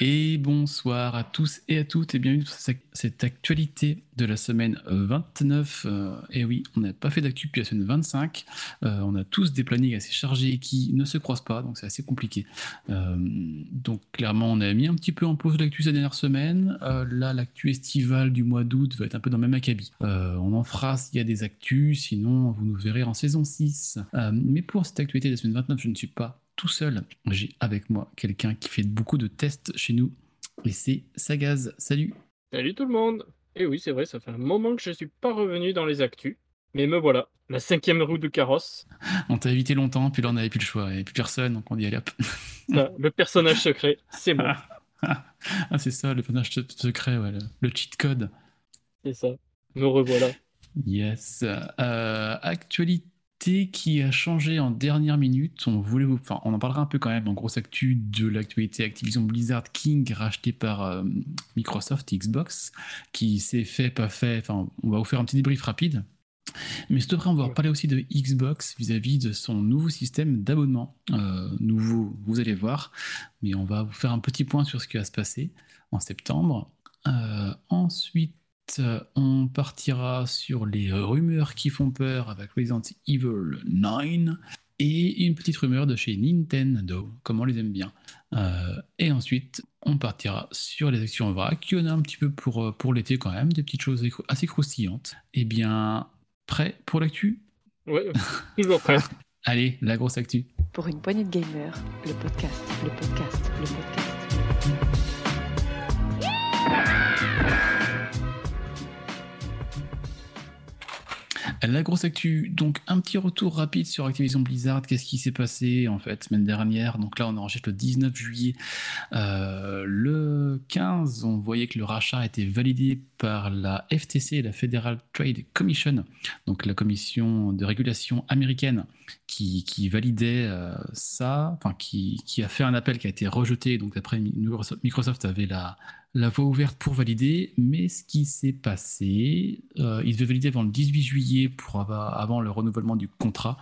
Et bonsoir à tous et à toutes et bienvenue dans cette actualité de la semaine 29. Euh, et oui, on n'a pas fait d'actu depuis la semaine 25. Euh, on a tous des plannings assez chargés qui ne se croisent pas, donc c'est assez compliqué. Euh, donc clairement, on a mis un petit peu en pause l'actu cette dernière semaine. là, l'actu estivale du mois d'août va être un peu dans le même acabit. on en fera s'il y a des actus, sinon vous nous verrez en saison 6. mais pour cette actualité de la semaine 29, je ne suis pas tout seul. J'ai avec moi quelqu'un qui fait beaucoup de tests chez nous. Et c'est Sagaz. Salut. Salut tout le monde. Et eh oui, c'est vrai, ça fait un moment que je ne suis pas revenu dans les actus. Mais me voilà, la cinquième roue de carrosse. On t'a évité longtemps, puis là on n'avait plus le choix, il n'y avait plus personne, donc on dit allez hop. le personnage secret, c'est bon. ah, c'est ça, le personnage secret, ouais, le, cheat code. C'est ça, me revoilà. Yes. Euh, actualité qui a changé en dernière minute. On voulait vous, enfin, on en parlera un peu quand même en grosse actu de l'actualité Activision Blizzard King racheté par euh, Microsoft Xbox, qui s'est fait, pas fait. Enfin, on va vous faire un petit débrief rapide. Mais ce après, on va parler aussi de Xbox vis-à-vis de son nouveau système d'abonnement. Euh, nouveau, vous allez voir. Mais on va vous faire un petit point sur ce qui va se passer en septembre. Euh, ensuite, on partira sur les rumeurs qui font peur avec Resident Evil 9 et une petite rumeur de chez Nintendo, comme on les aime bien. Euh, et ensuite, on partira sur les actions en vrac. Il y en a un petit peu pour, euh, pour l'été quand même, des petites choses assez croustillantes. Eh bien, prêt pour l'actu? Oui, toujours prêt. Allez, la grosse actu. Pour une poignée de gamers, le podcast, le podcast, le podcast. La grosse actu, donc un petit retour rapide sur Activision Blizzard. Qu'est-ce qui s'est passé en fait semaine dernière? Donc là, on enregistre le 19 juillet. Euh, le 15, on voyait que le rachat été validé par la FTC, la Federal Trade Commission, donc la commission de régulation américaine, qui, validait euh, ça, enfin qui, qui, a fait un appel qui a été rejeté. Donc d'après Microsoft avait la la voie ouverte pour valider, mais ce qui s'est passé, euh, il devait valider avant le 18 juillet pour avant le renouvellement du contrat,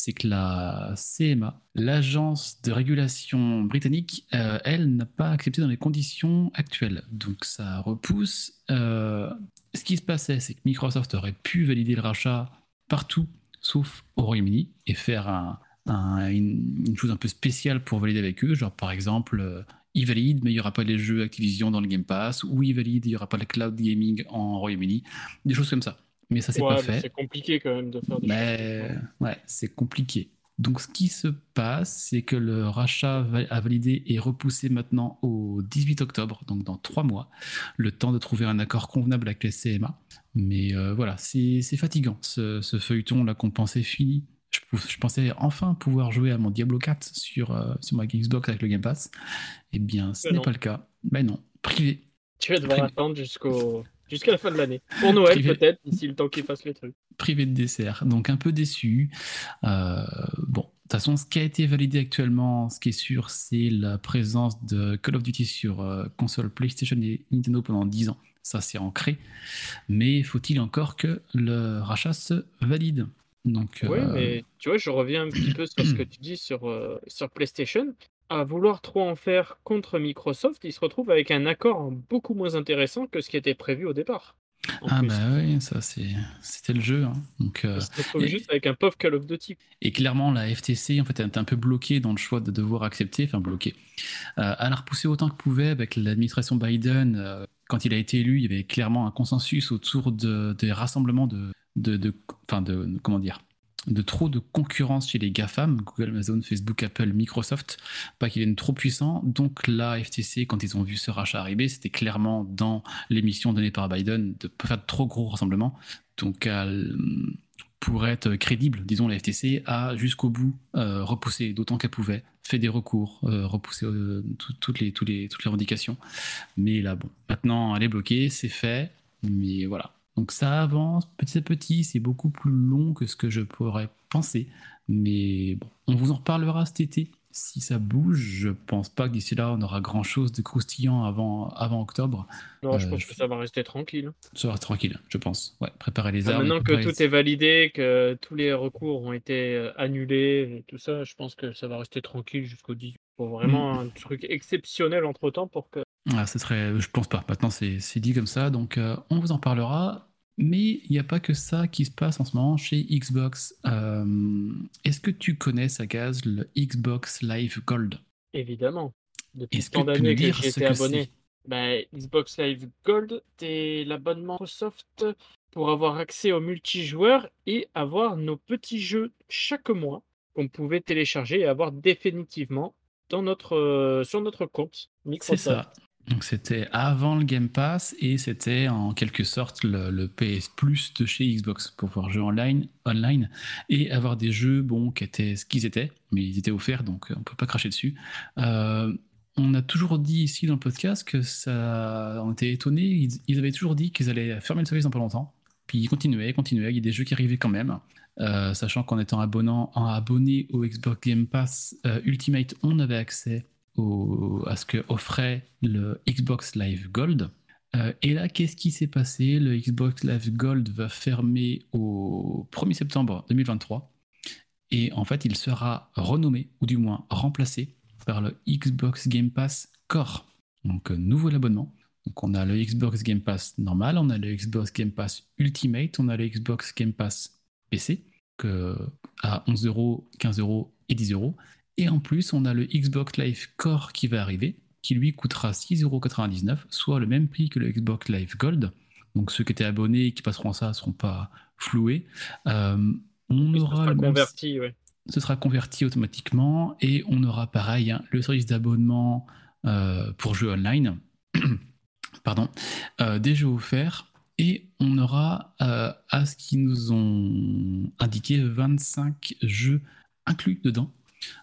c'est que la CMA, l'agence de régulation britannique, euh, elle n'a pas accepté dans les conditions actuelles. Donc ça repousse. Euh, ce qui se passait, c'est que Microsoft aurait pu valider le rachat partout, sauf au Royaume-Uni, et faire une, une, chose un peu spéciale pour valider avec eux, genre par exemple il valide, mais il n'y aura pas les jeux Activision dans le Game Pass, ou il valide, il n'y aura pas le cloud gaming en Royaume-Uni, des choses comme ça. Mais ça, c'est pas fait. C'est compliqué quand même de faire des mais... choses. Ouais, c'est compliqué. Donc, ce qui se passe, c'est que le rachat à valider est repoussé maintenant au 18 octobre, donc dans trois mois, le temps de trouver un accord convenable avec les CMA. Mais euh, voilà, c'est fatigant, ce, ce feuilleton-là qu'on pensait fini je, pensais enfin pouvoir jouer à mon Diablo 4 sur, euh, sur ma Xbox avec le Game Pass. Eh bien, ce n'est pas le cas. Ben non, privé. Tu vas devoir attendre jusqu'au jusqu'à la fin de l'année. Pour Noël peut-être, d'ici le temps qu'il fasse les trucs. Privé de dessert, donc un peu déçu. Euh, bon, de toute façon, ce qui a été validé actuellement, ce qui est sûr, c'est la présence de Call of Duty sur euh, console PlayStation et Nintendo pendant 10 ans. Ça, c'est ancré. Mais faut-il encore que le rachat se valide? Donc, Oui, euh, mais tu vois, je reviens un petit peu sur ce que tu dis sur, euh, sur PlayStation. À vouloir trop en faire contre Microsoft, ils se retrouvent avec un accord beaucoup moins intéressant que ce qui était prévu au départ. Ah bah oui, ça c'était le jeu. Hein. Donc, euh, se juste avec un pauvre Call of Duty. Et clairement, la FTC en fait était un peu bloquée dans le choix de devoir accepter, enfin bloquée. Euh, elle a repoussé autant que pouvait avec l'administration Biden. quand il a été élu, il y avait clairement un consensus autour de, des rassemblements de, de, de, de, comment dire, de trop de concurrence chez les GAFAM, Google, Amazon, Facebook, Apple, Microsoft, pas qu'ils viennent trop puissants. Donc la FTC, quand ils ont vu ce rachat arriver, c'était clairement dans l'émission donnée par Biden de faire de trop gros rassemblements. Donc pour être crédible, disons, la FTC a jusqu'au bout euh, repoussé d'autant qu'elle pouvait, fait des recours, euh, repoussé euh, toutes, les, toutes, les, toutes les revendications. Mais là, bon, maintenant, elle est bloquée, c'est fait, mais voilà. Donc ça avance petit à petit, c'est beaucoup plus long que ce que je pourrais penser. Mais bon, on vous en reparlera cet été si ça bouge, je pense pas que d'ici là on aura grand chose de croustillant avant, avant octobre. Non, je Euh, pense que ça va rester tranquille. Ça va être tranquille, je pense. Ouais, préparer les Ah, armes. maintenant que tout les- est validé, que tous les recours ont été euh, annulés et tout ça, je pense que ça va rester tranquille jusqu'au 10. Faut vraiment Mm. un truc exceptionnel entre temps pour que. Ah, ce serait, je pense pas. Maintenant, c'est c'est dit comme ça, donc euh, on vous en parlera. Mais il n'y a pas que ça qui se passe en ce moment chez Xbox. Euh, Est-ce que tu connais, Sagaz, le Xbox Live Gold? Évidemment. Depuis tant d'années que que abonné. c'est? Bah, Xbox Live Gold, c'est l'abonnement Microsoft pour avoir accès au multijoueur et avoir nos petits jeux chaque mois qu'on pouvait télécharger et avoir définitivement dans notre, euh, sur notre compte C'est Microsoft. ça. Donc c'était avant le Game Pass et c'était en quelque sorte le, PS Plus de chez Xbox pour pouvoir jouer online, online et avoir des jeux bon qui étaient ce qu'ils étaient, mais ils étaient offerts donc euh, on peut pas cracher dessus. Euh, on a toujours dit ici dans le podcast que ça, on était étonnés. Ils, avaient toujours dit qu'ils allaient fermer le service dans pas longtemps. Puis ils continuaient, continuaient. Il y a des jeux qui arrivaient quand même. Euh, sachant qu'en étant abonnant, en abonné au Xbox Game Pass Ultimate, on avait accès à ce que offrait le Xbox Live Gold. Euh, et là, qu'est-ce qui s'est passé? Le Xbox Live Gold va fermer au 1er septembre 2023. Et en fait, il sera renommé, ou du moins remplacé, par le Xbox Game Pass Core. Donc, euh, nouveau abonnement. Donc, on a le Xbox Game Pass normal, on a le Xbox Game Pass Ultimate, on a le Xbox Game Pass PC à 11 euros, 15 euros et 10 euros. Et en plus, on a le Xbox Live Core qui va arriver, qui lui coûtera 6,99 euros, soit le même prix que le Xbox Live Gold. Donc ceux qui étaient abonnés et qui passeront ça ne seront pas floués. Euh, on Oui, ça aura sera le même- converti, ouais. ce sera converti automatiquement et on aura pareil hein, le service d'abonnement euh, pour jeux online, pardon, euh, des jeux offerts et on aura à ce qu'ils nous ont indiqué 25 jeux inclus dedans.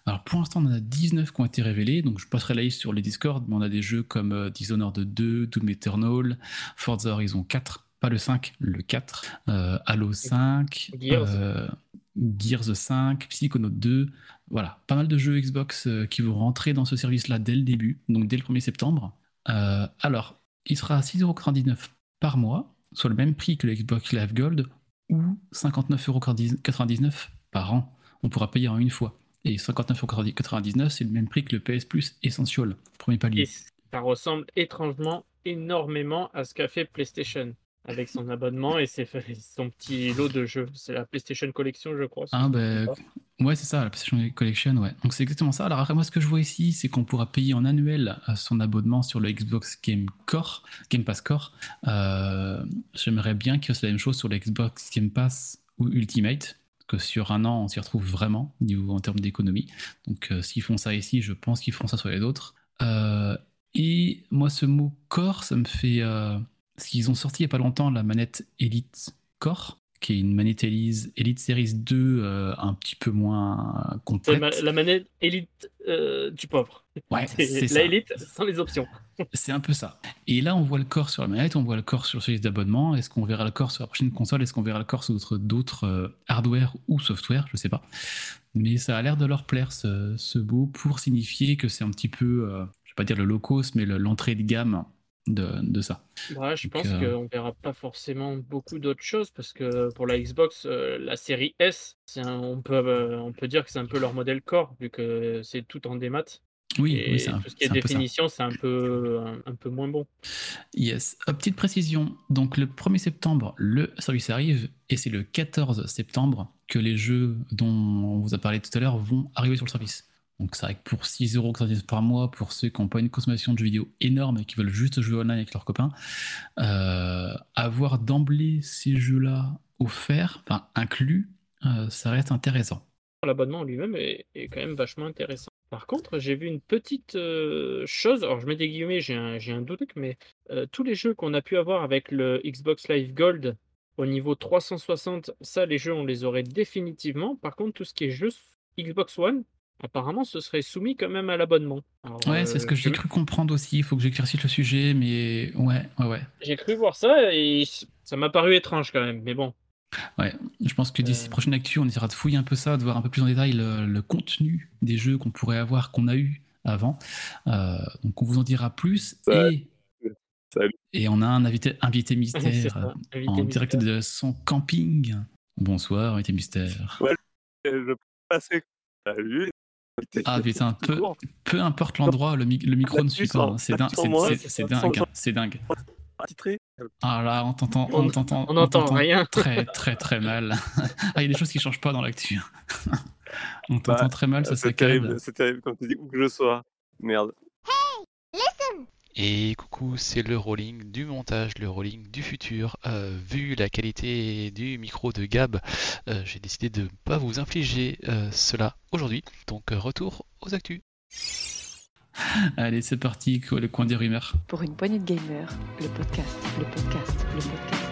Alors pour l'instant on en a 19 qui ont été révélés, donc je passerai la liste sur les Discord, mais on a des jeux comme euh, Dishonored 2, Doom Eternal, Forza Horizon 4, pas le 5, le 4, euh, Halo 5, Gears. euh, Gears 5, Psychonaut 2, voilà, pas mal de jeux Xbox euh, qui vont rentrer dans ce service-là dès le début, donc dès le 1er septembre. Euh, alors, il sera à 6,99€ par mois, soit le même prix que le Xbox Live Gold, ou 59,99€ par an. On pourra payer en une fois. Et 59,99€, c'est le même prix que le PS Plus Essential, premier palier. Et ça ressemble étrangement énormément à ce qu'a fait PlayStation avec son abonnement et ses- son petit lot de jeux. C'est la PlayStation Collection, je crois. Ah ben ouais c'est ça la PlayStation Collection ouais donc c'est exactement ça alors après moi ce que je vois ici c'est qu'on pourra payer en annuel euh, son abonnement sur le Xbox Game Core Game Pass Core Euh, j'aimerais bien qu'il fasse la même chose sur le Xbox Game Pass ou Ultimate que sur un an on s'y retrouve vraiment niveau en termes d'économie. Donc euh, s'ils font ça ici je pense qu'ils feront ça sur les autres. Euh, et moi ce mot Core ça me fait euh, parce qu'ils ont sorti il n'y a pas longtemps la manette Elite Core qui est une manette Elite, Elite Series 2 euh, un petit peu moins C'est complète. ma- la manette élite euh, du pauvre. Ouais, C'est la ça. élite sans les options. C'est un peu ça. Et là, on voit le corps sur la manette, on voit le corps sur le service d'abonnement. Est-ce qu'on verra le corps sur la prochaine console? Est-ce qu'on verra le corps sur d'autres- euh, hardware ou software? Je sais pas. Mais ça a l'air de leur plaire ce, ce beau pour signifier que c'est un petit peu, euh, je vais pas dire le low cost, mais le- l'entrée de gamme de, de ça. Ouais, je Donc, pense euh, qu'on verra pas forcément beaucoup d'autres choses parce que pour la Xbox, euh, la série S, c'est un- on, peut, euh, on peut dire que c'est un peu leur modèle core vu que c'est tout en démat. Oui, et oui c'est un, tout ce qui est définition, c'est un peu, un, un peu moins bon. Yes. Petite précision, donc le 1er septembre, le service arrive et c'est le 14 septembre que les jeux dont on vous a parlé tout à l'heure vont arriver sur le service. Donc c'est vrai que pour 6€ par mois, pour ceux qui n'ont pas une consommation de jeux vidéo énorme et qui veulent juste jouer online avec leurs copains, euh, avoir d'emblée ces jeux-là offerts, enfin inclus, euh, ça reste intéressant. L'abonnement en lui-même est, quand même vachement intéressant. Par contre, j'ai vu une petite euh, chose, alors je mets des guillemets, j'ai un, un doute, mais tous les jeux qu'on a pu avoir avec le Xbox Live Gold au niveau 360, ça, les jeux, on les aurait définitivement. Par contre, tout ce qui est jeux Xbox One, apparemment, ce serait soumis quand même à l'abonnement. Ouais, c'est ce que euh, j'ai cru comprendre aussi, il faut que j'éclaircisse le sujet, mais ouais, ouais, ouais. J'ai cru voir ça et ça m'a paru étrange quand même, mais bon. Ouais, je pense que d'ici Euh. prochaine actu, on essaiera de fouiller un peu ça, de voir un peu plus en détail le, le contenu des jeux qu'on pourrait avoir, qu'on a eu avant. Euh, donc on vous en dira plus. Ouais. Et, Salut. et on a un invité, invité mystère ça, invité en direct mystère. de son camping. Bonsoir, invité mystère. Et Je passais. Salut. Ah putain, peu, peu importe l'endroit, le, mi- le micro ne suit pas. hein. C'est dingue, c'est- dingue, hein. c'est dingue. Ah là, on t'entend, on t'entend, On n'entend t'entend rien. très très très mal. Ah, il y a des choses qui changent pas dans l'actu. on t'entend Bah, très mal, ça C'est terrible, c'est terrible quand tu dis où que je sois. Merde. Et coucou, c'est le rolling du montage, le rolling du futur. Euh, vu la qualité du micro de Gab, euh, j'ai décidé de ne pas vous infliger euh, cela aujourd'hui. Donc retour aux actus. Allez, c'est parti, le coin des rumeurs. Pour une poignée de gamers, le podcast, le podcast, le podcast.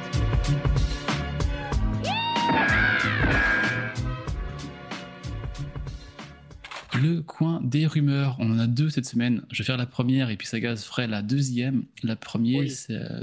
Le coin des rumeurs, on en a deux cette semaine. Je vais faire la première et puis Sagaz ferait la deuxième. La première, Oui.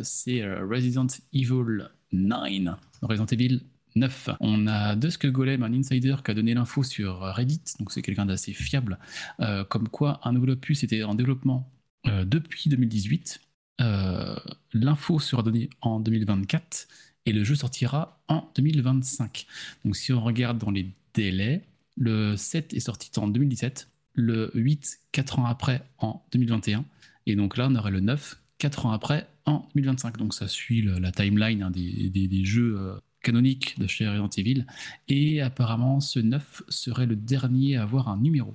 c'est euh, Resident Evil 9. Resident Evil 9. On a Dusk Golem, un insider qui a donné l'info sur Reddit, donc c'est quelqu'un d'assez fiable, euh, comme quoi un nouvel opus était en développement euh, depuis 2018. Euh, L'info sera donnée en 2024 et le jeu sortira en 2025. Donc si on regarde dans les délais, le 7 est sorti en 2017, le 8 4 ans après en 2021, et donc là on aurait le 9 4 ans après en 2025. Donc ça suit le- la timeline hein, des, des- des jeux euh, canoniques de chez Resident Evil, et apparemment ce 9 serait le dernier à avoir un numéro.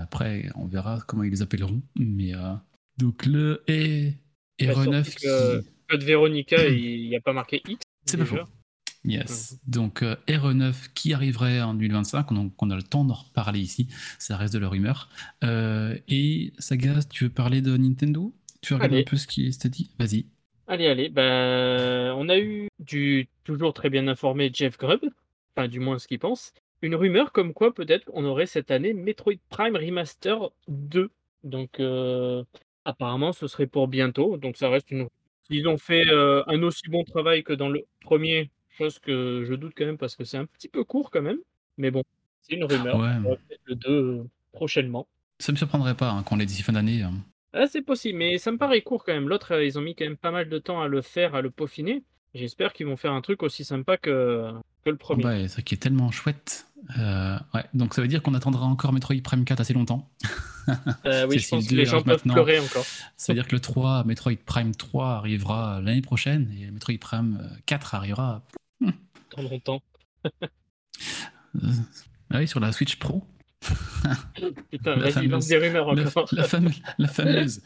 Après on verra comment ils les appelleront, mais euh, donc le et, et Bah, surtout Re9 que- qui... Code Véronica, il n'y a pas marqué X. C'est pas faux. Yes. Donc euh, RE9 qui arriverait en 2025, donc on a le temps d'en reparler ici, ça reste de la rumeur. Euh, et Sagaz, tu veux parler de Nintendo? Tu veux regarder un peu ce qui s'était dit Vas-y. Allez, allez, bah, on a eu du toujours très bien informé Jeff Grubb, enfin du moins ce qu'il pense, une rumeur comme quoi peut-être on aurait cette année Metroid Prime Remaster 2. Donc euh, apparemment ce serait pour bientôt, donc ça reste une... Ils ont fait euh, un aussi bon travail que dans le premier, chose que je doute quand même parce que c'est un petit peu court quand même, mais bon, c'est une rumeur, Ouais. on aura peut-être le 2 euh, prochainement. Ça me surprendrait pas hein, qu'on l'ait d'ici fin d'année. hein. Ah, c'est possible, mais ça me paraît court quand même. L'autre, euh, ils ont mis quand même pas mal de temps à le faire, à le peaufiner. J'espère qu'ils vont faire un truc aussi sympa que, que le premier. Ouais, ça qui est tellement chouette. Euh, ouais, donc ça veut dire qu'on attendra encore Metroid Prime 4 assez longtemps. Euh, oui, je pense que les gens peuvent pleurer encore. Ça veut dire que le 3, Metroid Prime 3 arrivera l'année prochaine et Metroid Prime euh, 4 arrivera Dans longtemps. euh, ah oui, sur la Switch Pro. Putain, vas-y, lance des rumeurs encore. la fameuse, la fameuse.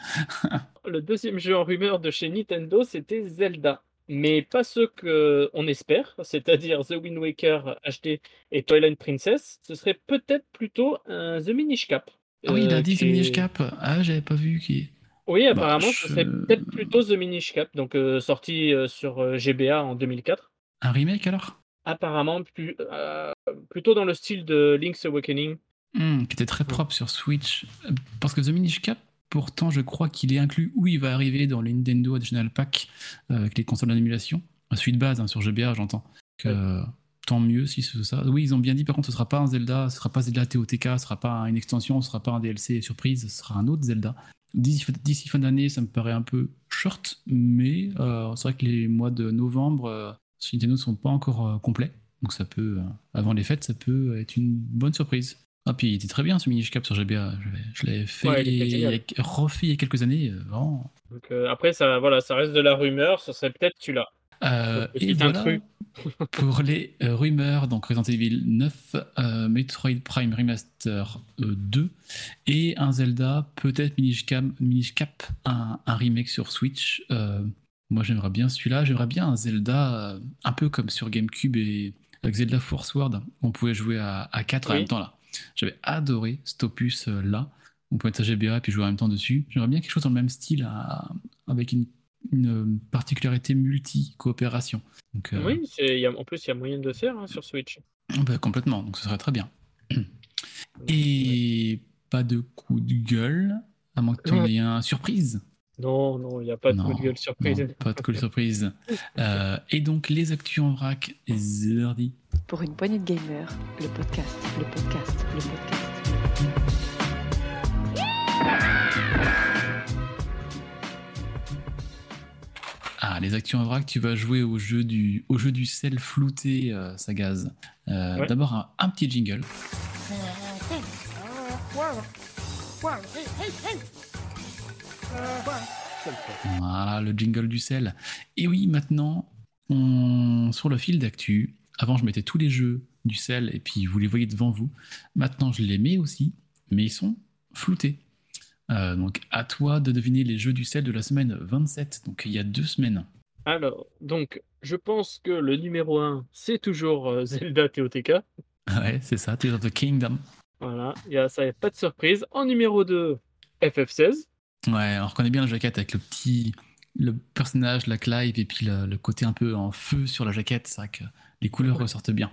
Le deuxième jeu en rumeur de chez Nintendo, c'était Zelda. Mais pas ceux qu'on espère, c'est-à-dire The Wind Waker HD et Twilight Princess. Ce serait peut-être plutôt un The Minish Cap. Ah oui, il a euh, dit The Minish Cap. Ah, j'avais pas vu qui. Oui, Bah, apparemment, ce serait peut-être plutôt The Minish Cap, donc euh, sorti euh, sur euh, GBA en 2004. Un remake alors? Apparemment, plus, euh, plutôt dans le style de Link's Awakening. Hmm, Qui était très propre sur Switch. Euh, Parce que The Minish Cap, pourtant, je crois qu'il est inclus où il va arriver dans les Nintendo Additional Pack euh, avec les consoles d'émulation. Un suite base hein, sur GBA, j'entends. Que, Tant mieux si c'est ça. Oui, ils ont bien dit, par contre, ce sera pas un Zelda, ce sera pas Zelda TOTK, ce sera pas une extension, ce sera pas un DLC surprise, ce sera un autre Zelda. D'ici d'ici fin d'année, ça me paraît un peu short, mais euh, c'est vrai que les mois de novembre sur Nintendo ne sont pas encore euh, complets. Donc ça peut, euh, avant les fêtes, ça peut être une bonne surprise. Ah, puis il était très bien ce Minish Cap sur GBA. Je l'avais fait, Ouais, refait il y a quelques années. euh, vraiment. Donc, euh, après, ça, voilà, ça reste de la rumeur, ce serait peut-être celui-là. Euh, et voilà pour les euh, rumeurs, donc Resident Evil 9, euh, Metroid Prime Remaster euh, 2 et un Zelda, peut-être Minish Cap, Minish Cap un, un remake sur Switch. Euh, moi j'aimerais bien celui-là, j'aimerais bien un Zelda euh, un peu comme sur GameCube et avec Zelda Force World, on pouvait jouer à, à 4 en même temps là. J'avais adoré cet opus euh, là. On pouvait être à GBA et puis jouer en même temps dessus. J'aimerais bien quelque chose dans le même style à- avec une, une particularité multi-coopération. Euh, Oui, y a- en plus, il y a moyen de le faire hein, sur Switch. bah, complètement, donc ce serait très bien. Et pas de coup de gueule, à moins que tu en aies un surprise. Non, non, il n'y a pas de Non, coup de gueule surprise. Non, pas de cool surprise. Euh, et donc, les actus en vrac, Zerdi. Pour une poignée de gamers, le podcast, le podcast, le podcast. Ah, les actus en vrac, tu vas jouer au jeu du, au jeu du sel flouté, euh, Sagaz. Euh, Ouais. D'abord, un, un petit jingle. Voilà, le jingle du sel. Et oui, maintenant, on... sur le fil d'actu, avant je mettais tous les jeux du sel et puis vous les voyez devant vous. Maintenant, je les mets aussi, mais ils sont floutés. Euh, donc, à toi de deviner les jeux du sel de la semaine 27, donc il y a deux semaines. Alors, donc, je pense que le numéro 1, c'est toujours euh, Zelda TOTK. Ouais, c'est ça, Tears of the Kingdom. Voilà, il y a, ça, y a pas de surprise. En numéro 2, FF16. Ouais, on reconnaît bien la jaquette avec le petit le personnage, la Clive et puis le, le côté un peu en feu sur la jaquette. C'est vrai que les couleurs ressortent bien.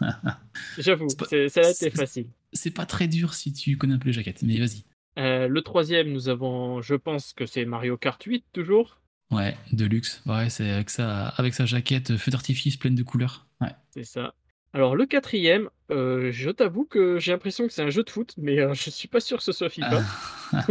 J'avoue, celle-là était facile. C'est pas très dur si tu connais un peu les jaquettes, mais vas-y. Euh, le troisième, nous avons, je pense que c'est Mario Kart 8, toujours. Ouais, de luxe. Ouais, c'est avec sa, avec sa jaquette feu d'artifice pleine de couleurs. Ouais. C'est ça. Alors, le quatrième, euh, je t'avoue que j'ai l'impression que c'est un jeu de foot, mais euh, je suis pas sûr que ce soit FIFA.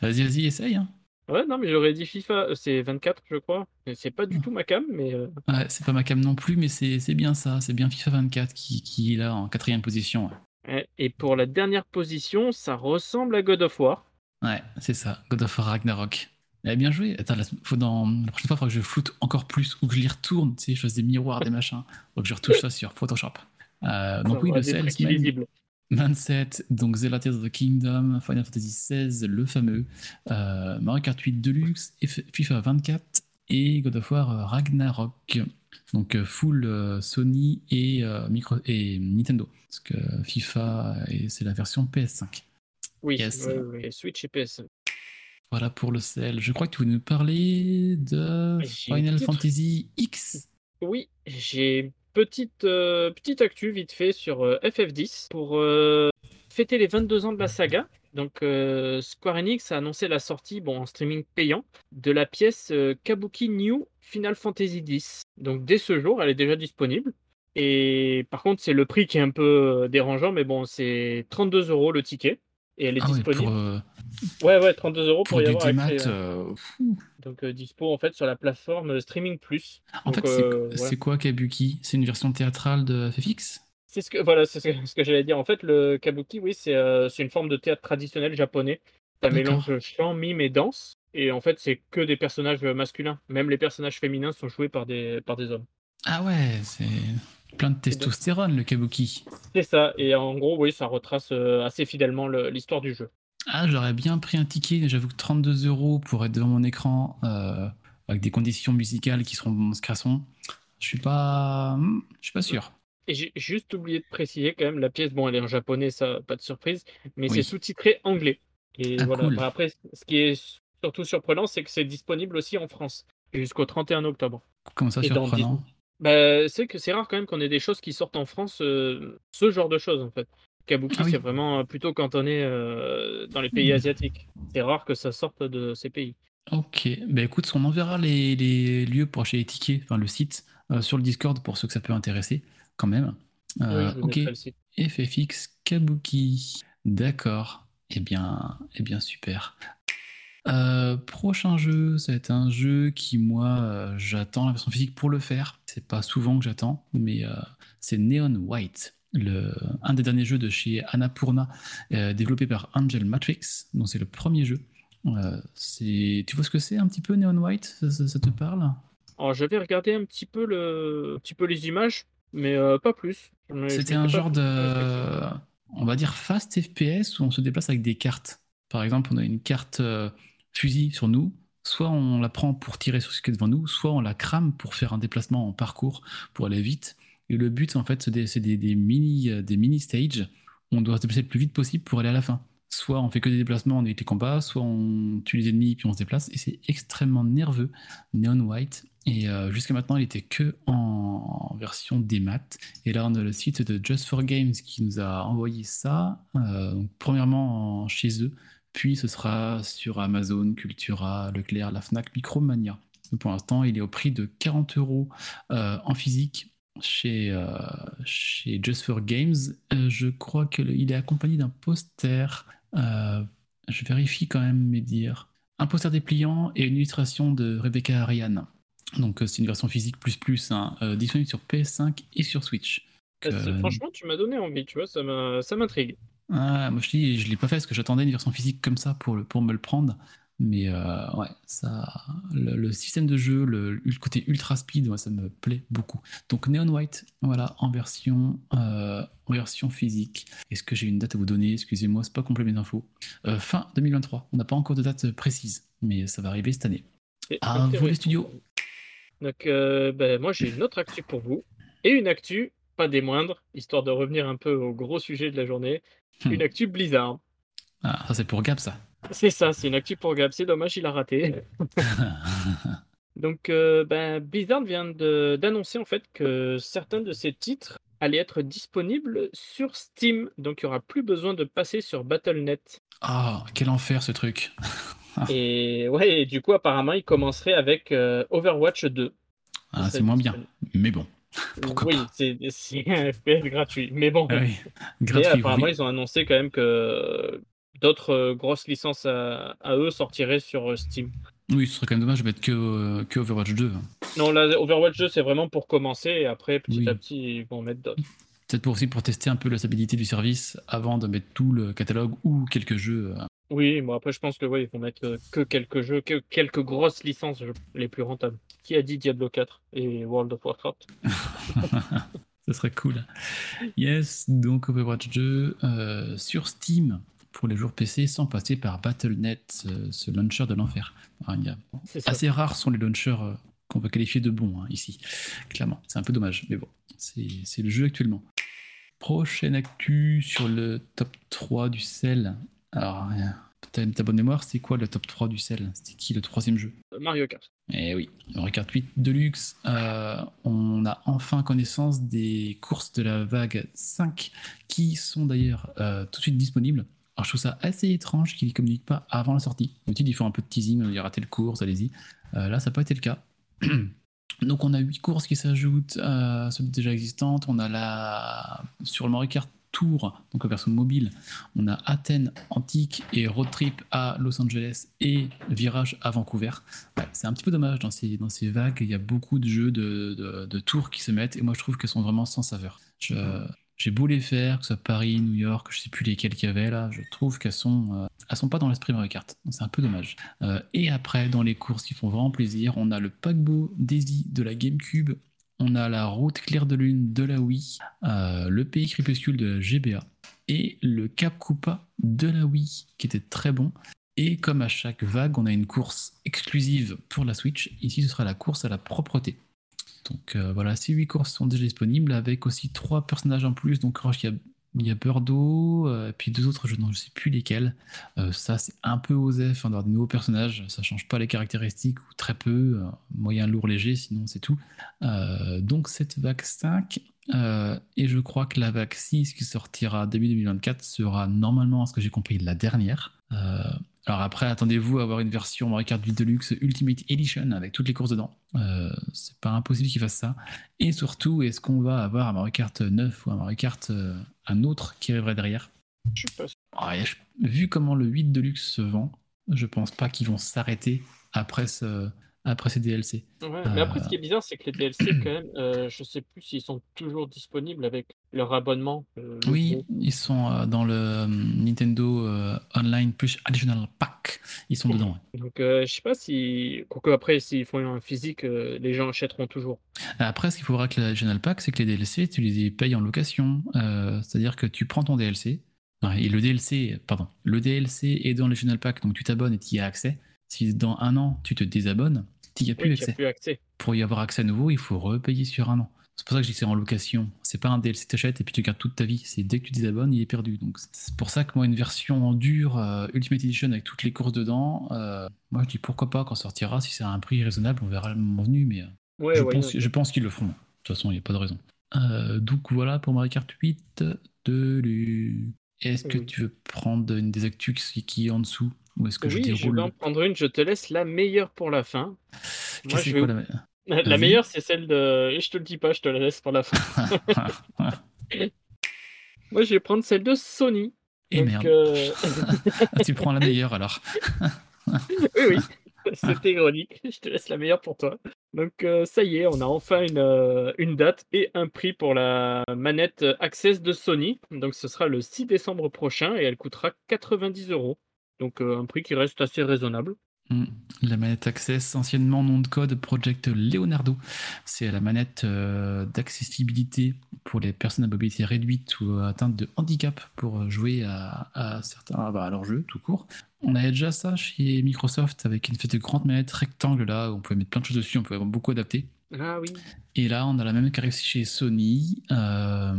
vas-y, vas-y, essaye. hein. Ouais, non, mais j'aurais dit FIFA, euh, c'est 24, je crois. C'est pas du tout ma cam, mais euh, Ouais, c'est pas ma cam non plus, mais c'est bien ça. C'est bien FIFA 24 qui, qui est là en quatrième position. Ouais. Et pour la dernière position, ça ressemble à God of War. Ouais, c'est ça. God of War Ragnarok. Eh, bien joué. Attends, la, faut dans, la prochaine fois, il faudra que je floute encore plus ou que je les retourne. Tu sais, je fasse des miroirs, des machins. Faut que je retouche ça sur Photoshop. Euh, donc, oui, le sel. 27, donc Zelda Tears of the Kingdom, Final Fantasy XVI, le fameux, euh, Mario Kart 8 Deluxe, FIFA 24 et God of War euh, Ragnarok. Donc euh, full euh, Sony et, euh, micro et Nintendo. Parce que FIFA, c'est la version PS5. Oui, Yes. Switch et PS. Voilà pour le sel. Je crois que tu voulais nous parler de Final Fantasy X? Oui, j'ai petite, euh, petite actu vite fait sur euh, FF10 pour euh, fêter les 22 ans de la saga. Donc Square Enix a annoncé la sortie bon, en streaming payant de la pièce Kabuki New Final Fantasy X. Donc dès ce jour, elle est déjà disponible. Et par contre, c'est le prix qui est un peu dérangeant, mais bon, c'est 32 euros le ticket. Et elle est Ah ouais, disponible. pour, Ouais, ouais, 32 euros pour, pour y du avoir accès. Ouais. Donc euh, dispo en fait sur la plateforme euh, Streaming Plus. En Donc, fait, c'est euh, voilà. c'est quoi Kabuki? C'est une version théâtrale de FFX C'est ce que voilà, c'est ce que, j'allais dire. En fait, le kabuki, oui, c'est euh, c'est une forme de théâtre traditionnel japonais. Ça mélange chant, mime et danse. Et en fait, c'est que des personnages masculins. Même les personnages féminins sont joués par des par des hommes. Ah ouais, c'est plein de testostérone le Kabuki. C'est ça. Et en gros, oui, ça retrace assez fidèlement le- l'histoire du jeu. Ah, j'aurais bien pris un ticket, j'avoue que 32 euros pour être devant mon écran euh, avec des conditions musicales qui seront scrassons, je suis pas, hmm, je suis pas sûr. Et j'ai juste oublié de préciser quand même, la pièce, bon, elle est en japonais, ça, pas de surprise, mais Oui. c'est sous-titré anglais. Et Ah, voilà. cool. Après, ce qui est surtout surprenant, c'est que c'est disponible aussi en France jusqu'au 31 octobre. Comment ça Et dans surprenant Bah, c'est que c'est rare quand même qu'on ait des choses qui sortent en France, euh, ce genre de choses en fait. Kabuki, Ah oui. c'est vraiment euh, plutôt cantonné euh, dans les pays Mhm. asiatiques. C'est rare que ça sorte de ces pays. Ok, bah écoute, on enverra les, les lieux pour acheter les tickets, enfin le site, euh, sur le Discord pour ceux que ça peut intéresser, quand même. Euh, Oui, ok. FFX Kabuki. D'accord. Eh bien, eh bien super. Euh, prochain jeu, ça va être un jeu qui, moi, j'attends la version physique pour le faire. C'est pas souvent que j'attends, mais c'est Neon White, le, un des derniers jeux de chez Annapurna, euh, développé par Angel Matrix. Donc c'est le premier jeu. Euh, c'est, tu vois ce que c'est un petit peu Neon White? Ça, ça- ça te parle? Alors, j'avais regardé un petit peu, le... un petit peu les images, mais euh, pas plus. Mais C'était un genre de, on va dire fast FPS où on se déplace avec des cartes. Par exemple, on a une carte fusil sur nous. Soit on la prend pour tirer sur ce qui est devant nous, soit on la crame pour faire un déplacement en parcours pour aller vite. Le but, en fait, c'est des, des- des mini, euh, des mini stages. On doit se déplacer le plus vite possible pour aller à la fin. Soit on fait que des déplacements, on évite les combats, soit on tue les ennemis puis on se déplace. Et c'est extrêmement nerveux. Neon White. Et euh, jusqu'à maintenant, il était que en version démat. Et là, on a le site de Just for Games qui nous a envoyé ça. Euh, donc, premièrement, en- chez eux, Puis ce sera sur Amazon, Cultura, Leclerc, la Fnac, Micromania. Pour l'instant, il est au prix de 40 euros en physique chez, euh, chez Just for Games. Euh, je crois qu'il est accompagné d'un poster. Euh, je vérifie quand même mes dires. Un poster dépliant et une illustration de Rebecca Ariane. Donc c'est une version physique plus plus, hein, disponible sur PS5 et sur Switch. Franchement, tu m'as donné envie, tu vois, ça m'intrigue. ah, moi je dis, je l'ai pas fait parce que j'attendais une version physique comme ça pour, le- pour me le prendre. Mais euh, ouais, ça, le, le système de jeu, le, le côté ultra speed, moi, ça me plaît beaucoup. Donc Neon White, voilà, en version, euh, en version physique. Est-ce que j'ai une date à vous donner? Excusez-moi, c'est pas complet mes infos. Euh, fin 2023. On n'a pas encore de date précise, mais ça va arriver cette année. C'est À vous les studios. Donc, ben, moi, j'ai une autre actu pour vous. Et une actu, pas des moindres, histoire de revenir un peu au gros sujet de la journée. Hmm. Une actu Blizzard. Ah, ça c'est pour Gab ça. C'est ça, c'est une actu pour Gab. C'est dommage, il a raté. Donc, euh, ben, Blizzard vient d'annoncer en fait que certains de ses titres allaient être disponibles sur Steam. Donc, il n'y aura plus besoin de passer sur Battle.net. Ah, quel enfer ce truc. Et ouais, et du coup, apparemment, il commencerait avec euh, Overwatch 2. Ah, c'est moins bien, mais bon. Pourquoi oui, c'est un FPS gratuit. Mais bon, Ah oui, Et apparemment, oui. ils ont annoncé quand même que d'autres euh, grosses licences à, à eux sortiraient sur euh, Steam. Oui, ce serait quand même dommage de mettre que, euh, que Overwatch 2. Non, là, Overwatch 2, c'est vraiment pour commencer, et après, petit Oui. à petit, ils vont mettre d'autres. Peut-être pour aussi pour tester un peu la stabilité du service avant de mettre tout le catalogue ou quelques jeux. Oui, bon, après, je pense que ouais, ils vont mettre que quelques jeux, que quelques grosses licences les plus rentables. Qui a dit Diablo 4 et World of Warcraft? Ce serait cool. Yes, donc Overwatch 2 euh, sur Steam pour les joueurs PC sans passer par Battle.net, euh, ce launcher de l'enfer. Assez rares sont les launchers euh, qu'on va qualifier de bons hein, ici, clairement. C'est un peu dommage, mais bon, c'est le jeu actuellement. Prochaine actu sur le top 3 du sel. Alors, euh, ta bonne mémoire, c'est quoi le top 3 du sel? C'était qui le troisième jeu? Mario Kart. Eh oui, Mario Kart 8 Deluxe, euh, on a enfin connaissance des courses de la vague 5 qui sont d'ailleurs euh, tout de suite disponibles. Je trouve ça assez étrange qu'ils ne communiquent pas avant la sortie. D'habitude ils font un peu de teasing, il y aura telle course, allez-y. Euh, là ça n'a pas été le cas. Donc on a 8 courses qui s'ajoutent à celles déjà existantes. On a la sur le Mario Kart Tour, donc en version mobile, on a Athènes Antique et Road Trip à Los Angeles et Virage à Vancouver. C'est un petit peu dommage dans ces, dans ces vagues. Il y a beaucoup de jeux de, de- de tours qui se mettent et moi je trouve qu'elles sont vraiment sans saveur. Je- J'ai beau les faire, que ce soit Paris, New York, je sais plus lesquelles qu'il y avait là, je trouve qu'elles sont, euh, elles sont pas dans l'esprit Mario Kart. C'est un peu dommage. Euh, et après, dans les courses qui font vraiment plaisir, on a le paquebot Daisy de la GameCube, on a la route claire de lune de la Wii, euh, le pays crépuscule de la GBA et le Cap Koopa de la Wii qui était très bon. Et comme à chaque vague, on a une course exclusive pour la Switch. Ici, ce sera la course à la propreté. Donc euh, voilà, ces 8 courses sont déjà disponibles avec aussi trois personnages en plus. Donc il y a, il y a Birdo, euh, et puis deux autres, je ne sais plus lesquels. Euh, ça, c'est un peu osé, enfin, d'avoir de nouveaux personnages. Ça change pas les caractéristiques ou très peu. moyen, lourd, léger, sinon c'est tout. Donc cette vague 5. euh, et je crois que la vague 6 qui sortira début 2024 sera normalement, à ce que j'ai compris, la dernière. Alors après, attendez-vous à avoir une version Mario Kart 8 Deluxe Ultimate Edition avec toutes les courses dedans. Euh, c'est pas impossible qu'ils fassent ça. Et surtout, est-ce qu'on va avoir un Mario Kart 9 ou un Mario Kart euh, un autre qui arriverait derrière? Je suis pas je- Vu comment le 8 Deluxe se vend, je pense pas qu'ils vont s'arrêter après, ce, après ces DLC. Ouais, mais après, Euh. ce qui est bizarre, c'est que les DLC, quand même, euh, je sais plus s'ils sont toujours disponibles avec leur abonnement. euh, le Oui, gros. ils sont euh, dans le euh, Nintendo euh, Online Plus Additional Pack. Ils sont dedans. ouais. Donc, euh, je sais pas si. Quoique, après, s'ils font un physique, euh, les gens achèteront toujours. Après, ce qu'il faudra que l'Additional Pack, c'est que les DLC, tu les payes en location. Euh, C'est-à-dire que tu prends ton DLC, et le DLC, pardon, le DLC est dans l'Additional Pack, donc tu t'abonnes et tu y as accès. Si dans un an, tu te désabonnes, tu n'y as plus Oui, n'as plus accès. Pour y avoir accès à nouveau, il faut repayer sur un an. C'est pour ça que je dis que c'est en location. C'est pas un DLC que t'achètes et puis tu gardes toute ta vie. C'est dès que tu désabonnes, il est perdu. Donc c'est pour ça que moi, une version en dur, euh, Ultimate Edition avec toutes les courses dedans, euh, moi je dis pourquoi pas quand sortira, si c'est à un prix raisonnable, on verra le moment venu, mais euh, Ouais, je, ouais, pense, ok. je pense qu'ils le feront. De toute façon, il n'y a pas de raison. Euh, donc voilà pour Mario Kart 8 de est-ce que Oui. tu veux prendre une des actus qui est en dessous? Ou est-ce que je Oui, je déroule vais en prendre une, je te laisse la meilleure pour la fin. Moi, je vais quoi, la- meilleure, c'est celle de. et Je te le dis pas, je te la laisse pour la fin. Moi, je vais prendre celle de Sony. Et Donc, merde. euh, tu prends la meilleure alors. oui, oui, c'était ironique. Je te laisse la meilleure pour toi. Donc, euh, ça y est, on a enfin une, euh, une date et un prix pour la manette Access de Sony. Donc, ce sera le 6 décembre prochain et elle coûtera 90 euros. Donc, euh, un prix qui reste assez raisonnable. Hmm. La manette Access, anciennement nom de code Project Leonardo, c'est la manette euh, d'accessibilité pour les personnes à mobilité réduite ou atteintes de handicap pour jouer à, à certains, bah, à leurs jeux tout court. On avait déjà ça chez Microsoft avec une espèce de grande manette rectangle là où on pouvait mettre plein de choses dessus, on pouvait beaucoup adapter. Ah oui. Et là, on a la même qui arrive chez Sony. euh,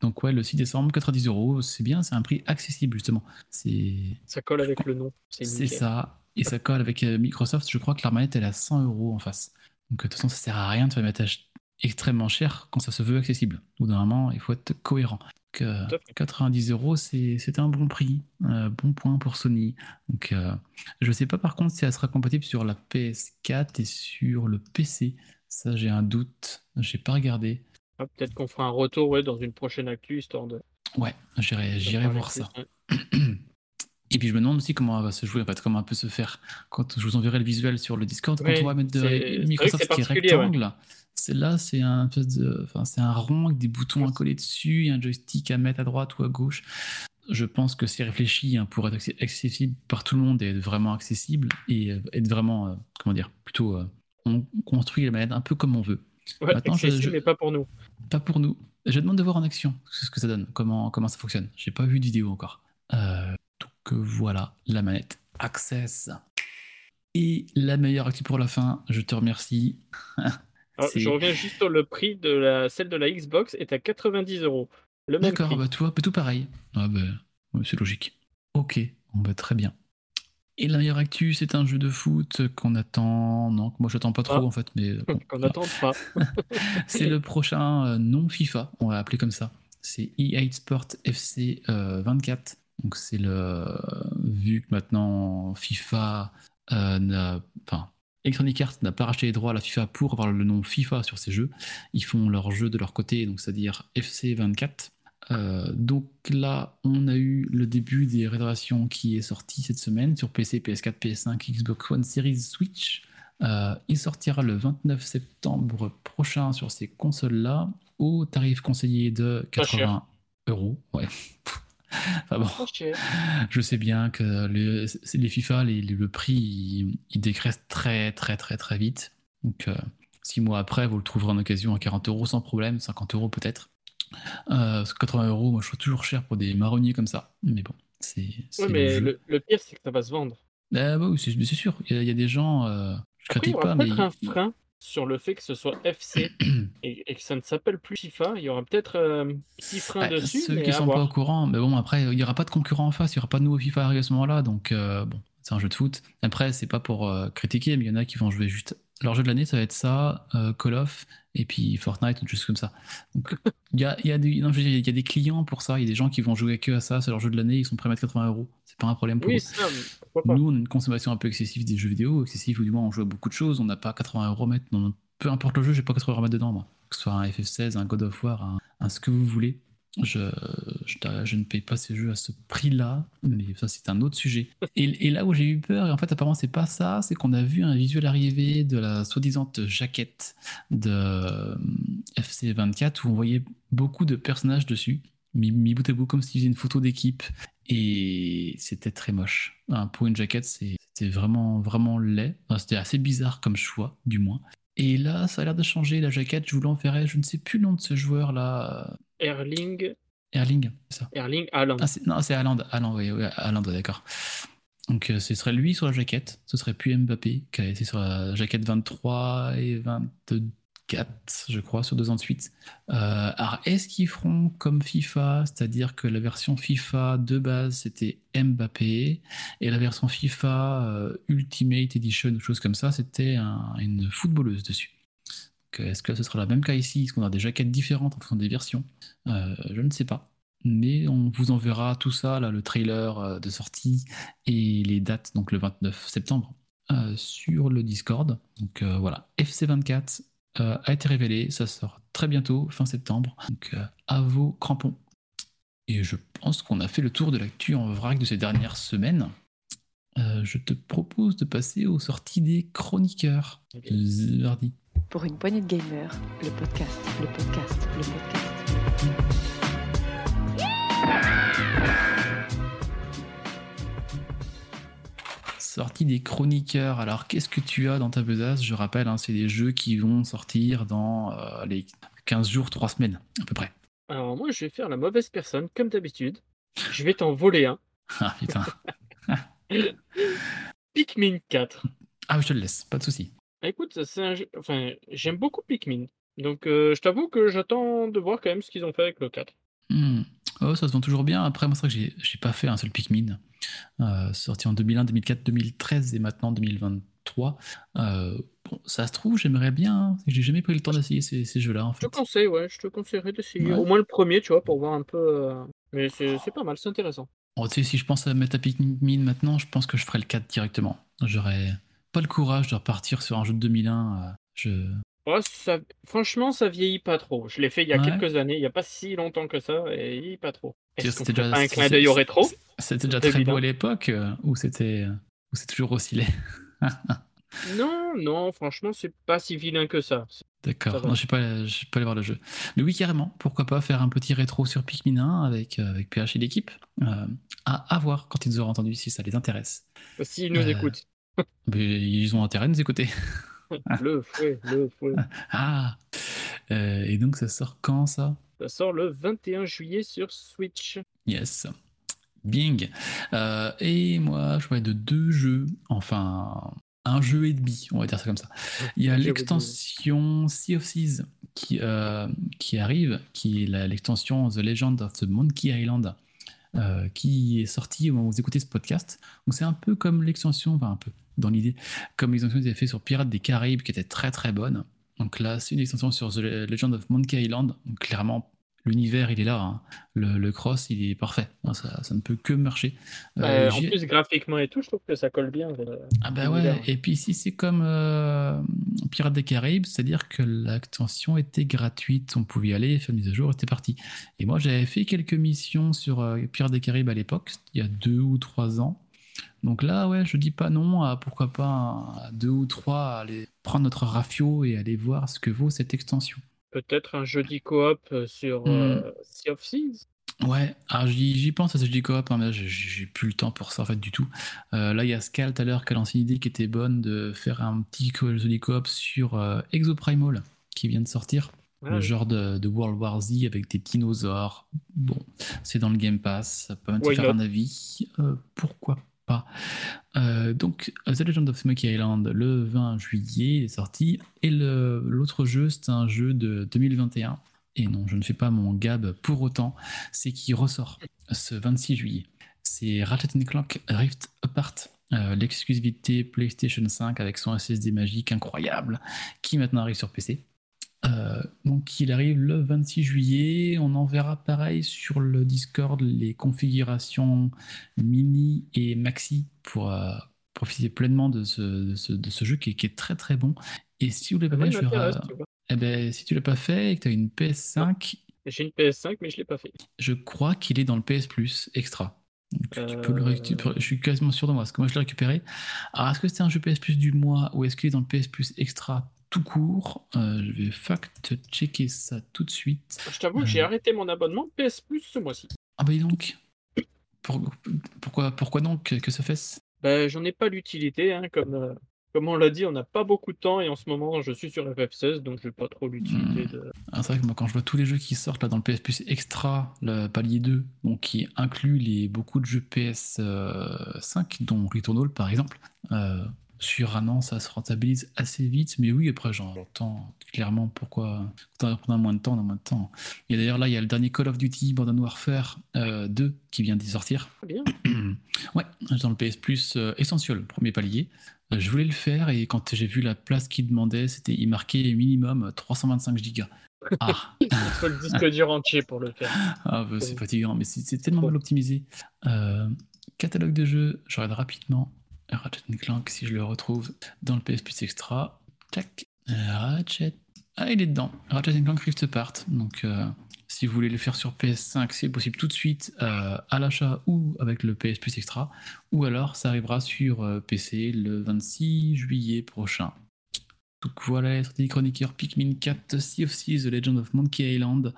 donc ouais, le 6 décembre, 90 euros, c'est bien, c'est un prix accessible justement. C'est Ça colle avec le nom. C'est ça. Et ça colle avec euh, Microsoft. Je crois que la manette, elle est à 100 euros en face. Donc, euh, de toute façon, ça sert à rien de faire une ach- extrêmement cher quand ça se veut accessible. Ou normalement, il faut être cohérent. Donc, euh, Tout à fait. 90 euros, c'est un bon prix. Euh, bon point pour Sony. Donc, euh, je sais pas par contre si elle sera compatible sur la PS4 et sur le PC. Ça, j'ai un doute. J'ai pas regardé. Ah, Peut-être qu'on fera un retour ouais, dans une prochaine actu, histoire de. Ouais, j'irai voir plus, ça. ouais. Et puis je me demande aussi comment va se jouer, en fait, comment peut se faire. Quand je vous enverrai le visuel sur le Discord, Ouais, quand on va mettre de Microsoft qui est particulier, ouais. rectangle, c'est là, c'est un de, enfin, c'est un rond avec des boutons à coller dessus, et un joystick à mettre à droite ou à gauche. Je pense que c'est réfléchi hein, pour être accessible par tout le monde et être vraiment accessible et euh, être vraiment, euh, comment dire, plutôt, euh, on construit la manette un peu comme on veut. Ouais, Maintenant, je- mais pas pour nous. Pas pour nous. Je demande de voir en action ce que ça donne, comment, comment ça fonctionne. J'ai pas vu de vidéo encore. Euh, donc euh, voilà, la manette Access. Et la meilleure actu pour la fin, je te remercie. Alors, C'est- je reviens juste sur le prix de la celle de la Xbox est à 90 euros. D'accord, bah tu vois, tout pareil. Ah bah, ouais, c'est logique. Ok, bah, très bien. Et la meilleure actu, c'est un jeu de foot qu'on attend. Non, moi j'attends pas trop Ah. en fait, mais bon, Qu'on voilà. pas. C'est le prochain euh, non FIFA, on va l'appeler comme ça. C'est EA Sport FC euh, 24. Donc c'est le vu que maintenant FIFA euh, n'a, enfin Electronic Arts n'a pas racheté les droits à la FIFA pour avoir le nom FIFA sur ses jeux. Ils font leur jeu de leur côté, donc c'est-à-dire FC 24. Euh, donc là, on a eu le début des réservations qui est sorti cette semaine sur PC, PS4, PS5, Xbox One Series, Switch. Euh, il sortira le 29 septembre prochain sur ces consoles-là au tarif conseillé de Pas cher. 80 euros. Ouais. Enfin bon, je sais bien que les, les FIFA, les- le prix, il, il dégraisse très très très très vite. Donc euh, six mois après, vous le trouverez en occasion à 40 euros sans problème, 50 euros peut-être. Euh, parce que 80 euros, moi je trouve toujours cher pour des marronniers comme ça. Mais bon, c'est le mais le, le pire, c'est que ça va se vendre. Ah bah oui, c'est sûr. Il y, a- il y a des gens, euh, je Après, il y critique aura pas, mais peut-être un frein sur le fait que ce soit FC et, et que ça ne s'appelle plus FIFA. Il y aura peut-être euh, un petit frein dessus. ceux mais qui à sont pas au courant, mais bon, après, il n'y aura pas de concurrent en face, il n'y aura pas de nouveau FIFA arrivé à ce moment-là, donc euh, bon, c'est un jeu de foot. Après, c'est pas pour euh, critiquer, mais il y en a qui vont jouer juste. Leur jeu de l'année, ça va être ça, euh, Call of, et puis Fortnite, choses comme ça. Donc, il y a, y, a non, y a des clients pour ça, il y a des gens qui vont jouer que à ça, c'est leur jeu de l'année, ils sont prêts à mettre 80 euros. C'est pas un problème pour eux. Oui, pas? Nous, on a une consommation un peu excessive des jeux vidéo, excessive ou du moins on joue à beaucoup de choses, on n'a pas 80 euros à mettre, dans- peu importe le jeu, j'ai pas 80 euros à mettre dedans, moi. Que ce soit un FF16, un God of War, un, un ce que vous voulez. Je, ne paye pas ces jeux à ce prix-là, mais ça c'est un autre sujet. Et, là où j'ai eu peur, et en fait apparemment c'est pas ça, c'est qu'on a vu un visuel arriver de la soi-disant jaquette de euh, FC24 où on voyait beaucoup de personnages dessus, mis, mis bout à bout comme si c'était une photo d'équipe et c'était très moche. Hein, pour une jaquette, c'était vraiment, vraiment laid. C'était assez bizarre comme choix, du moins. Et là, ça a l'air de changer. La jaquette, je vous l'enverrai. Je ne sais plus le nom de ce joueur-là. Erling, Erling, c'est ça. Erling Haaland. Ah, non, c'est Haaland. Haaland, oui, oui, Haaland, d'accord. Donc, euh, ce serait lui sur la jaquette. Ce serait plus Mbappé, qui a été sur la jaquette 23 et 24, je crois, sur deux ans de suite. Euh, alors, est-ce qu'ils feront comme FIFA, c'est-à-dire que la version FIFA de base, c'était Mbappé, et la version FIFA euh, Ultimate Edition, ou chose comme ça, c'était un- une footballeuse dessus. Est-ce que ce sera le même cas ici? Est-ce qu'on a des jaquettes différentes en fonction des versions? Euh, Je ne sais pas. mais on vous enverra tout ça, là, le trailer euh, de sortie et les dates, donc le 29 septembre, sur le Discord. Donc voilà, FC24 euh, a été révélé, ça sort très bientôt, fin septembre. Donc euh, à vos crampons. Et je pense qu'on a fait le tour de l'actu en vrac de ces dernières semaines. Euh, je te propose de passer aux sorties des chroniqueurs. Pour une poignée de gamers, podcast, le podcast. Sortie des chroniqueurs. Alors, qu'est-ce que tu as dans ta besace? Je rappelle, hein, c'est des jeux qui vont sortir dans euh, les 15 jours, 3 semaines, à peu près. Alors moi, je vais faire la mauvaise personne, comme d'habitude. Je vais t'en voler un. Ah putain. Pikmin 4. Ah, je te le laisse, pas de souci. Ah, Écoute, c'est un jeu... Enfin, j'aime beaucoup Pikmin. Donc, euh, je t'avoue que j'attends de voir quand même ce qu'ils ont fait avec le 4. Hmm. Oh, ça se vend toujours bien. Après, moi, c'est vrai que j'ai- pas fait un seul Pikmin. Euh, sorti en 2001, 2004, 2013 et maintenant 2023. Euh, bon, ça se trouve, j'aimerais bien. hein. J'ai jamais pris le temps d'essayer ces, ces jeux-là, en Je te conseille, ouais, je te conseillerais d'essayer. Ouais. Au moins le premier, tu vois, pour voir un peu. euh, Mais c'est pas mal, c'est intéressant. Oh, tu sais, si je pense à mettre à Pikmin maintenant, je pense que je ferais le 4 directement. J'aurais pas le courage de repartir sur un jeu de 2001. euh, je... Ouais, ça... Franchement, ça vieillit pas trop. Je l'ai fait il y a Ouais. quelques années, il y a pas si longtemps que ça, et il pas trop. Est-ce déjà- pas un clin c'est- d'œil au rétro? C'était déjà très beau à l'époque, euh, ou c'était ou c'est toujours aussi laid Non, non, franchement, c'est pas si vilain que ça. D'accord, non, je ne vais pas aller voir le jeu. Mais oui, carrément, pourquoi pas faire un petit rétro sur Pikmin 1 avec, euh, avec PH et l'équipe euh, à, à voir quand ils auront entendu si ça les intéresse. S'ils nous Euh, écoutent. Mais ils ont intérêt à nous écouter. Le fouet, le fouet. Ah Euh, Et donc ça sort quand ça? Ça sort le 21 juillet sur Switch. Yes. Bing. Euh, et moi, je parlais de deux jeux, enfin un jeu et demi, on va dire ça comme ça. Il y a l'extension Sea of qui, euh, qui arrive, qui est l'extension The Legend of the Monkey Island, euh, qui est sortie au moment où vous écoutez ce podcast. Donc c'est un peu comme l'extension, enfin un peu dans l'idée, comme l'extension qu'ils avaient fait sur Pirates des Caraïbes, qui était très très bonne. Donc là, c'est une extension sur The Legend of Monkey Island. Donc clairement, l'univers, il est là. hein. Le, le cross, il est parfait. Non, Ça, ça ne peut que marcher. Euh, Euh, en plus, graphiquement et tout, je trouve que ça colle bien. euh, ah bah ouais, et puis si c'est comme euh, Pirates des Caraïbes, c'est-à-dire que l'extension était gratuite, on pouvait y aller, faire une mise à jour, et c'était parti. Et moi j'avais fait quelques missions sur euh, Pirates des Caraïbes à l'époque, il y a deux ou trois ans. Donc là, ouais, je dis pas non à pourquoi pas à deux ou trois à aller prendre notre rafio et aller voir ce que vaut cette extension. Peut-être un jeudi coop euh, sur Hmm. euh, Sea of Thieves. Ouais, alors j'y pense à ce jeu coop, hein, mais j'ai- plus le temps pour ça en fait du tout. Euh, là, il y a Scal tout à l'heure qui a lancé une idée qui était bonne de faire un petit co- jeu coop sur euh, Exoprimal qui vient de sortir. Ah, le genre de, de World War Z avec des dinosaures. Bon, c'est dans le Game Pass, ça peut Why faire not? un avis. Euh, pourquoi Euh, Donc, The Legend of Monkey Island, le 20 juillet, il est sorti. Et l'autre jeu, c'est un jeu de 2021. Et non, je ne fais pas mon gab pour autant. C'est qui ressort ce 26 juillet. C'est Ratchet Clank Rift Apart. euh, L'exclusivité PlayStation 5 avec son SSD magique incroyable qui maintenant arrive sur PC. Euh, donc il arrive le 26 juillet. On enverra pareil sur le Discord les configurations mini et maxi pour euh, profiter pleinement de ce, de ce, de ce jeu qui est, qui est très très bon. Et si vous l'avez pas Moi, fait, il je vais ra- eh ben, si tu l'as pas fait et que tu as une PS5, J'ai une PS5, mais je l'ai pas fait. je crois qu'il est dans le PS Plus extra. Donc, tu peux le Euh. récupérer. Je suis quasiment sûr de moi, parce que moi je l'ai récupéré. Alors est-ce que c'est un jeu PS Plus du mois ou est-ce qu'il est dans le PS Plus extra? Tout court Euh, Je vais fact-checker ça tout de suite. Je t'avoue que j'ai Euh. arrêté mon abonnement PS Plus ce mois-ci. Ah bah dis donc. Pour- pourquoi, pourquoi donc que, que se fait-ce Ben, j'en ai pas l'utilité, hein, comme, euh, comme on l'a dit, on n'a pas beaucoup de temps et en ce moment je suis sur FF16 donc j'ai pas trop l'utilité Hmm. de. Ah, C'est vrai que moi quand je vois tous les jeux qui sortent là dans le PS Plus extra, le palier 2, donc qui inclut les, beaucoup de jeux PS5, dont Returnal par exemple, euh, sur un an ça se rentabilise assez vite, mais oui après j'entends clairement pourquoi quand on a moins de temps, on a moins de temps. Et d'ailleurs là il y a le dernier Call of Duty Modern Warfare euh, 2 qui vient d'y sortir. Bien. ouais, dans le PS Plus euh, Essential, premier palier. Euh, je voulais le faire et quand j'ai vu la place qu'il demandait, c'était il marquait minimum 325 gigas. Ah, Il faut le disque dur entier pour le faire. ah bah, c'est fatigant, mais c'est c'est tellement mal optimisé. Euh, catalogue de jeux, je regarde rapidement. Ratchet Clank, si je le retrouve dans le PS Plus Extra. Tac. Ratchet. Ah, il est dedans. Ratchet Clank Rift Apart. Donc, euh, si vous voulez le faire sur PS5, c'est possible tout de suite euh, à l'achat ou avec le PS Plus Extra. Ou alors, ça arrivera sur euh, PC le 26 juillet prochain. Donc voilà, les sorties chroniqueurs Pikmin 4, Sea of Thieves, The Legend of Monkey Island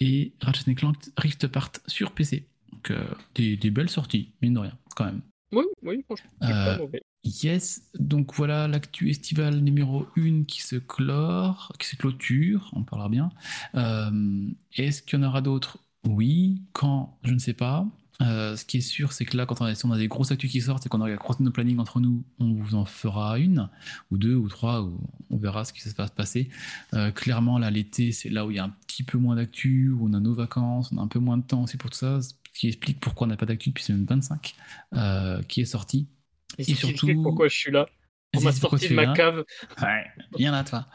et Ratchet Clank Rift Apart sur PC. Donc des, des belles sorties, mine de rien, quand même. Oui, oui, franchement, pas Euh, mauvais. Yes, donc voilà l'actu estival numéro 1 qui se clore, qui se clôture, on parlera bien. Euh, Est-ce qu'il y en aura d'autres? Oui. Quand? Je ne sais pas. Euh, ce qui est sûr, c'est que là, quand on a, si on a des grosses actus qui sortent et qu'on a croisé nos plannings entre nous, on vous en fera une, ou deux, ou trois, ou on verra ce qui va se passer. Euh, clairement, là, l'été, c'est là où il y a un petit peu moins d'actu, où on a nos vacances, on a un peu moins de temps aussi pour tout ça, qui explique pourquoi on n'a pas d'actu depuis semaine 25, euh, qui est sorti. Et, surtout- pourquoi je suis là. On m'a sorti de ma cave. Ouais, viens là, toi.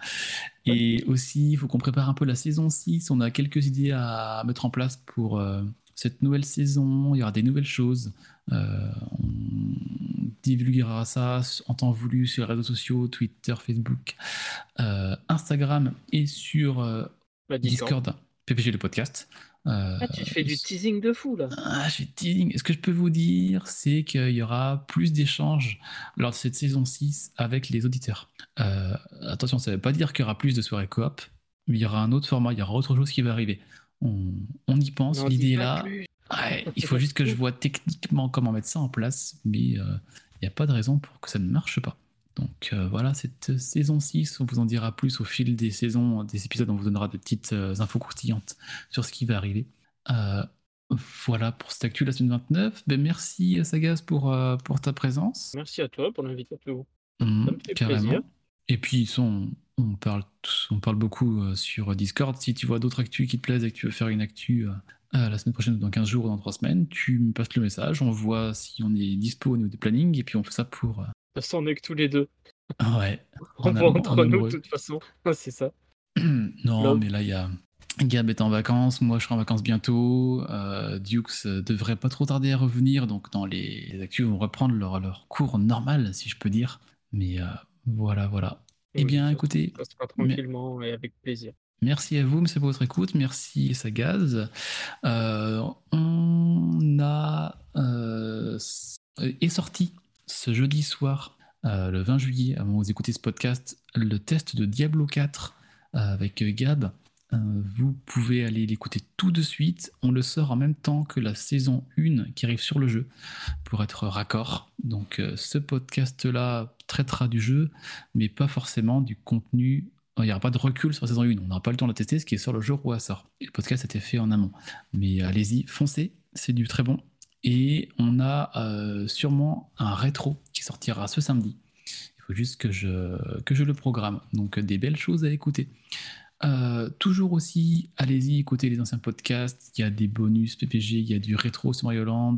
Et aussi, il faut qu'on prépare un peu la saison 6. On a quelques idées à mettre en place pour euh, cette nouvelle saison. Il y aura des nouvelles choses. Euh, on divulguera ça en temps voulu sur les réseaux sociaux, Twitter, Facebook, euh, Instagram et sur Bah, Discord. Discord, PPG le podcast. Euh, Ah, tu fais du teasing de fou là. ah, je suis teasing. Ce que je peux vous dire, c'est qu'il y aura plus d'échanges lors de cette saison 6 avec les auditeurs. Euh, attention, ça ne veut pas dire qu'il y aura plus de soirées coop, mais il y aura un autre format, il y aura autre chose qui va arriver. On, on y pense, l'idée est là. Ouais, il faut juste que je vois techniquement comment mettre ça en place, mais euh, il n'y a pas de raison pour que ça ne marche pas. Donc euh, voilà, cette saison 6, on vous en dira plus au fil des saisons, des épisodes, on vous donnera des petites euh, infos croustillantes sur ce qui va arriver. Euh, voilà pour cette actu la semaine 29. Ben, merci Sagas pour, euh, pour ta présence. Merci à toi pour l'invitation. Mmh, me fait plaisir. Et puis son- on, parle, on parle beaucoup euh, sur Discord. Si tu vois d'autres actus qui te plaisent et que tu veux faire une actu euh, euh, la semaine prochaine, ou dans 15 jours ou dans 3 semaines, tu me passes le message, on voit si on est dispo au niveau des plannings et puis on fait ça pour... toute façon, on est que tous les deux. Ouais. On am- entre en nous de toute façon. C'est ça. non, mais là, il y a. Gab est en vacances, moi je serai en vacances bientôt. Euh, Dukes euh, devrait pas trop tarder à revenir, donc dans les, les actus vont reprendre leur, leur cours normal, si je peux dire. Mais euh, voilà, voilà. Eh bien, écoutez, Ça tranquillement et avec plaisir. Merci à vous, monsieur, pour votre écoute. Merci, Sagaz. Euh, on a euh, est sorti ce jeudi soir, euh, le 20 juillet, avant vous écoutez ce podcast, le test de Diablo 4 euh, avec Gab. Euh, vous pouvez aller l'écouter tout de suite. On le sort en même temps que la saison 1 qui arrive sur le jeu pour être raccord. Donc ce podcast-là traitera du jeu, mais pas forcément du contenu il n'y aura pas de recul sur la saison 1. On n'aura pas le temps de la tester, ce qui est sur le jour où elle sort. Le podcast a été fait en amont. Mais allez-y, foncez, c'est du très bon. Et on a euh, sûrement un rétro qui sortira ce samedi. Il faut juste que je, que je le programme. Donc des belles choses à écouter. Euh, toujours aussi, allez-y, écoutez les anciens podcasts. Il y a des bonus PPG, il y a du rétro sur Mario Land,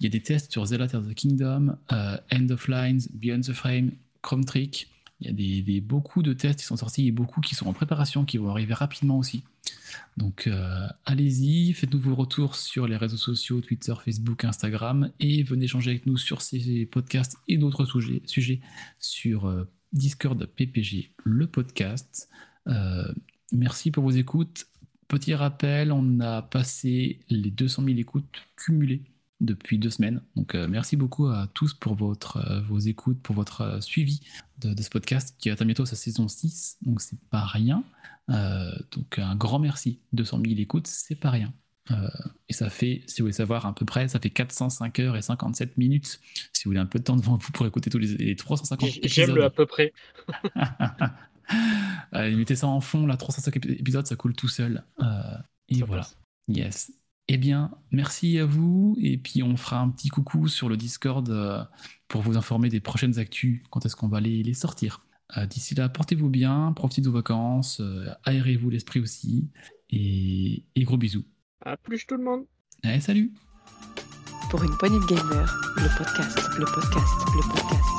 il y a des tests sur Zelda Tears of the Kingdom, euh, End of Lines, Beyond the Frame, Chrome Trick. Il y a des, beaucoup de tests qui sont sortis et beaucoup qui sont en préparation, qui vont arriver rapidement aussi. Donc euh, allez-y, faites-nous vos retours sur les réseaux sociaux, Twitter, Facebook, Instagram, et venez échanger avec nous sur ces podcasts et d'autres sujets, sujets sur euh, Discord PPG, le podcast. Euh, merci pour vos écoutes. Petit rappel, on a passé les 200 000 écoutes cumulées depuis deux semaines. Donc euh, merci beaucoup à tous pour votre, euh, vos écoutes, pour votre euh, suivi de, de ce podcast qui atteint bientôt sa saison 6. Donc c'est pas rien. Donc un grand merci. 200 000 écoutes, c'est pas rien. Et ça fait, si vous voulez savoir à peu près, ça fait 405 heures et 57 minutes. Si vous voulez un peu de temps devant vous pour écouter tous les, les 350 J- épisodes. J'aime le à peu près. Allez, mettez ça en fond, là, 305 ép- épisodes, ça coule tout seul. Et Ça voilà. passe. Yes. Eh bien, merci à vous. Et puis, on fera un petit coucou sur le Discord euh, pour vous informer des prochaines actus, quand est-ce qu'on va les, les sortir. Euh, D'ici là, portez-vous bien, profitez de vos vacances, euh, aérez-vous l'esprit aussi. Et, et gros bisous. À plus tout le monde. Allez, salut Pour une poignée de podcast, le podcast, le podcast, le podcast.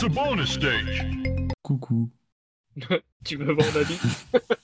Welcome to bonus stage. Coucou. Tu veux voir ma bite